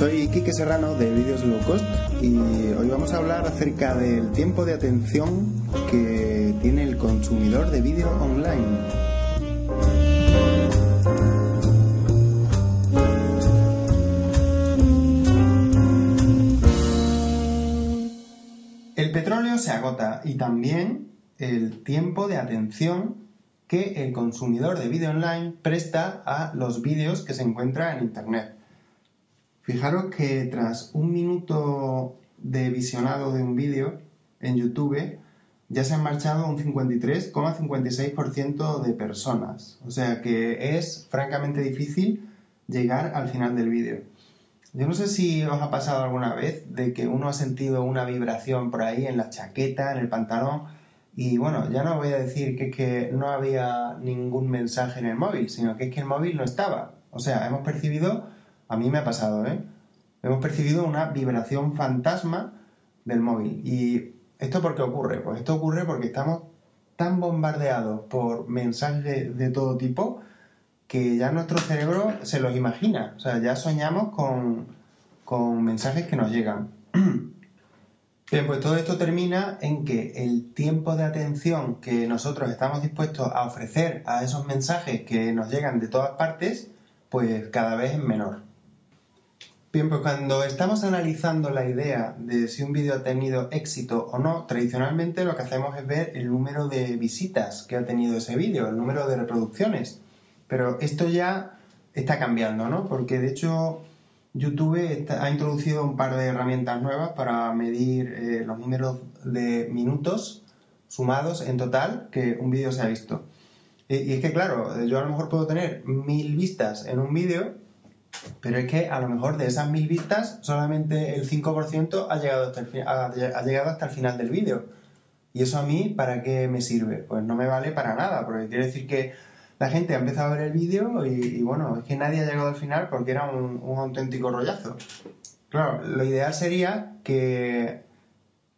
Soy Quique Serrano de Vídeos Low Cost y hoy vamos a hablar acerca del tiempo de atención que tiene el consumidor de vídeo online. El petróleo se agota y también el tiempo de atención que el consumidor de vídeo online presta a los vídeos que se encuentra en Internet. Fijaros que tras un minuto de visionado de un vídeo en YouTube, ya se han marchado un 53,56% de personas. O sea que es francamente difícil llegar al final del vídeo. Yo no sé si os ha pasado alguna vez de que uno ha sentido una vibración por ahí en la chaqueta, en el pantalón, y bueno, ya no voy a decir que es que no había ningún mensaje en el móvil, sino que es que el móvil no estaba. O sea, hemos percibido a mí me ha pasado, ¿eh? Hemos percibido una vibración fantasma del móvil. ¿Y esto por qué ocurre? Pues esto ocurre porque estamos tan bombardeados por mensajes de todo tipo que ya nuestro cerebro se los imagina. O sea, ya soñamos con, con mensajes que nos llegan. Bien, pues todo esto termina en que el tiempo de atención que nosotros estamos dispuestos a ofrecer a esos mensajes que nos llegan de todas partes, pues cada vez es menor. Bien, pues cuando estamos analizando la idea de si un vídeo ha tenido éxito o no, tradicionalmente lo que hacemos es ver el número de visitas que ha tenido ese vídeo, el número de reproducciones. Pero esto ya está cambiando, ¿no? Porque de hecho YouTube ha introducido un par de herramientas nuevas para medir eh, los números de minutos sumados en total que un vídeo se ha visto. y es que, claro, yo a lo mejor puedo tener mil vistas en un vídeo pero es que a lo mejor de esas mil vistas, solamente el 5% ha llegado, hasta el, ha, llegado hasta el final del vídeo. ¿Y eso a mí para qué me sirve? Pues no me vale para nada, porque quiere decir que la gente ha empezado a ver el vídeo y, bueno, es que nadie ha llegado al final porque era un, un auténtico rollazo. Claro, lo ideal sería que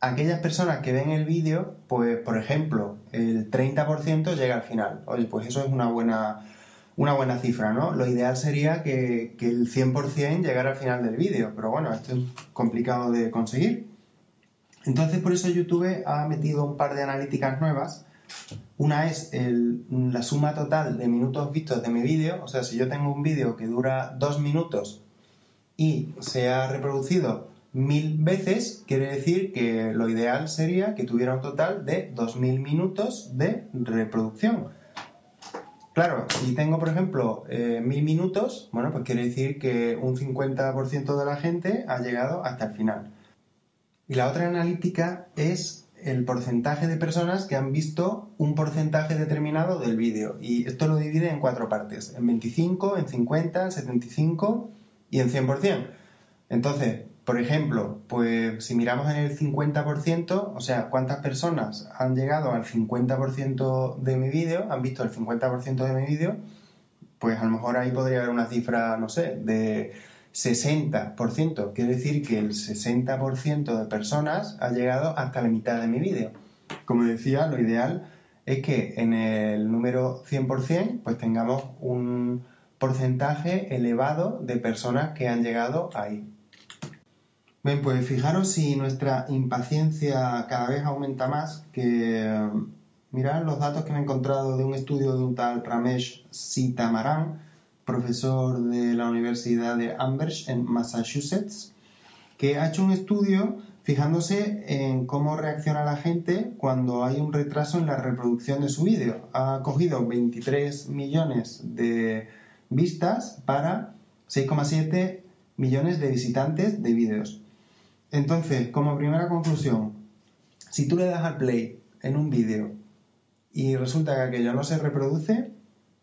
aquellas personas que ven el vídeo, pues por ejemplo, el 30% llega al final. Oye, pues eso es una buena una buena cifra, ¿no? Lo ideal sería que, el 100% llegara al final del vídeo, pero bueno, esto es complicado de conseguir. Entonces, por eso YouTube ha metido un par de analíticas nuevas. Una es la suma total de minutos vistos de mi vídeo, o sea, si yo tengo un vídeo que dura dos minutos y se ha reproducido mil veces, quiere decir que lo ideal sería que tuviera un total de 2.000 minutos de reproducción. Claro, si tengo, por ejemplo, eh, mil minutos, bueno, pues quiere decir que un 50% de la gente ha llegado hasta el final. Y la otra analítica es el porcentaje de personas que han visto un porcentaje determinado del vídeo. Y esto lo divide en cuatro partes, en 25, en 50, en 75 y en 100%. Entonces, por ejemplo, pues si miramos en el 50%, o sea, cuántas personas han llegado al 50% de mi vídeo, han visto el 50% de mi vídeo, pues a lo mejor ahí podría haber una cifra, no sé, de 60%. Quiere decir que el 60% de personas ha llegado hasta la mitad de mi vídeo. Como decía, lo ideal es que en el número 100% pues tengamos un porcentaje elevado de personas que han llegado ahí. Bien, pues fijaros si nuestra impaciencia cada vez aumenta más, que mirad los datos que me he encontrado de un estudio de un tal Ramesh Sitamaran, profesor de la Universidad de Amherst en Massachusetts, que ha hecho un estudio fijándose en cómo reacciona la gente cuando hay un retraso en la reproducción de su vídeo. Ha cogido 23 millones de vistas para 6,7 millones de visitantes de vídeos. Entonces, como primera conclusión, si tú le das al play en un vídeo y resulta que aquello no se reproduce,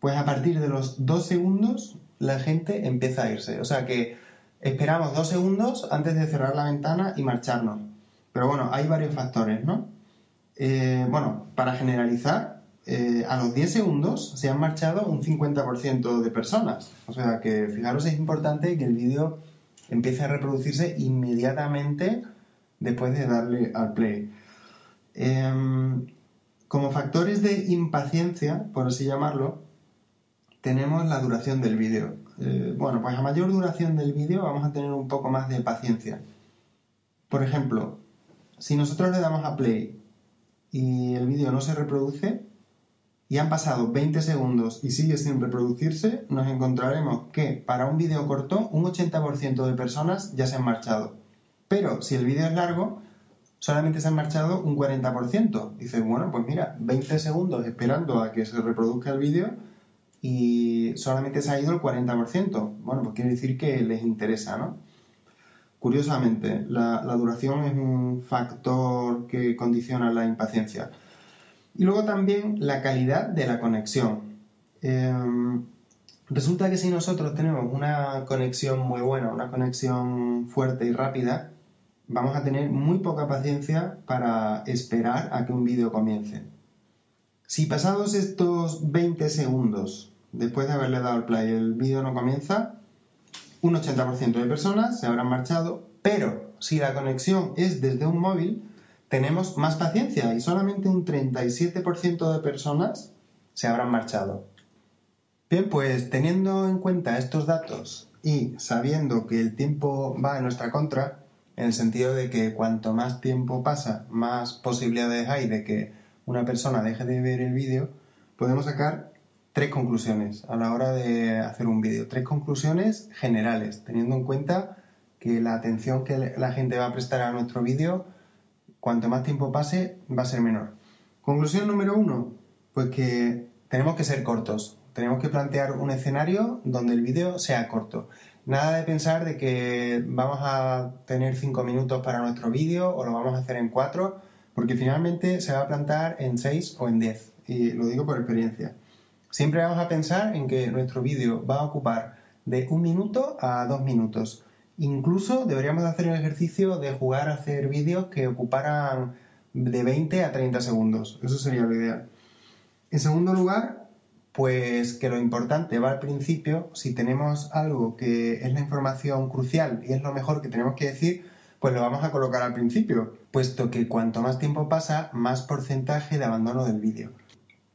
pues a partir de los dos segundos la gente empieza a irse. O sea que esperamos dos segundos antes de cerrar la ventana y marcharnos. Pero bueno, hay varios factores, ¿no? Eh, bueno, para generalizar, eh, a los 10 segundos se han marchado un 50% de personas. O sea que fijaros, es importante que el vídeo empiece a reproducirse inmediatamente después de darle al play. Em, como factores de impaciencia, por así llamarlo, tenemos la duración del vídeo. Eh, bueno, pues a mayor duración del vídeo vamos a tener un poco más de paciencia. Por ejemplo, si nosotros le damos a play y el vídeo no se reproduce y han pasado 20 segundos y sigue sin reproducirse, nos encontraremos que para un vídeo corto un 80% de personas ya se han marchado. Pero si el vídeo es largo, solamente se han marchado un 40%. Dices, bueno, pues mira, 20 segundos esperando a que se reproduzca el vídeo y solamente se ha ido el 40%. Bueno, pues quiere decir que les interesa, ¿no? Curiosamente, la, duración es un factor que condiciona la impaciencia. Y luego también la calidad de la conexión. Em, resulta que si nosotros tenemos una conexión muy buena, una conexión fuerte y rápida, vamos a tener muy poca paciencia para esperar a que un vídeo comience. Si pasados estos 20 segundos, después de haberle dado el play, el vídeo no comienza, un 80% de personas se habrán marchado, pero si la conexión es desde un móvil, tenemos más paciencia y solamente un 37% de personas se habrán marchado. Bien, pues teniendo en cuenta estos datos y sabiendo que el tiempo va en nuestra contra, en el sentido de que cuanto más tiempo pasa, más posibilidades hay de que una persona deje de ver el vídeo, podemos sacar tres conclusiones a la hora de hacer un vídeo. Tres conclusiones generales, teniendo en cuenta que la atención que la gente va a prestar a nuestro vídeo, cuanto más tiempo pase, va a ser menor. Conclusión número uno, pues que tenemos que ser cortos. Tenemos que plantear un escenario donde el vídeo sea corto. Nada de pensar de que vamos a tener 5 minutos para nuestro vídeo o lo vamos a hacer en 4, porque finalmente se va a plantar en 6 o en 10. Y lo digo por experiencia. Siempre vamos a pensar en que nuestro vídeo va a ocupar de un minuto a dos minutos. Incluso deberíamos hacer el ejercicio de jugar a hacer vídeos que ocuparan de 20 a 30 segundos. Eso sería lo ideal. En segundo lugar, pues que lo importante va al principio, si tenemos algo que es la información crucial y es lo mejor que tenemos que decir, pues lo vamos a colocar al principio, puesto que cuanto más tiempo pasa, más porcentaje de abandono del vídeo.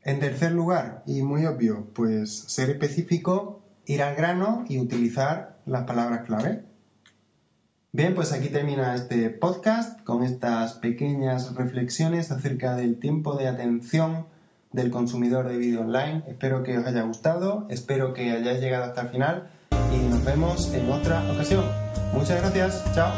En tercer lugar, y muy obvio, pues ser específico, ir al grano y utilizar las palabras clave. Bien, pues aquí termina este podcast con estas pequeñas reflexiones acerca del tiempo de atención del consumidor de vídeo online. Espero que os haya gustado, espero que hayáis llegado hasta el final y nos vemos en otra ocasión. Muchas gracias, chao.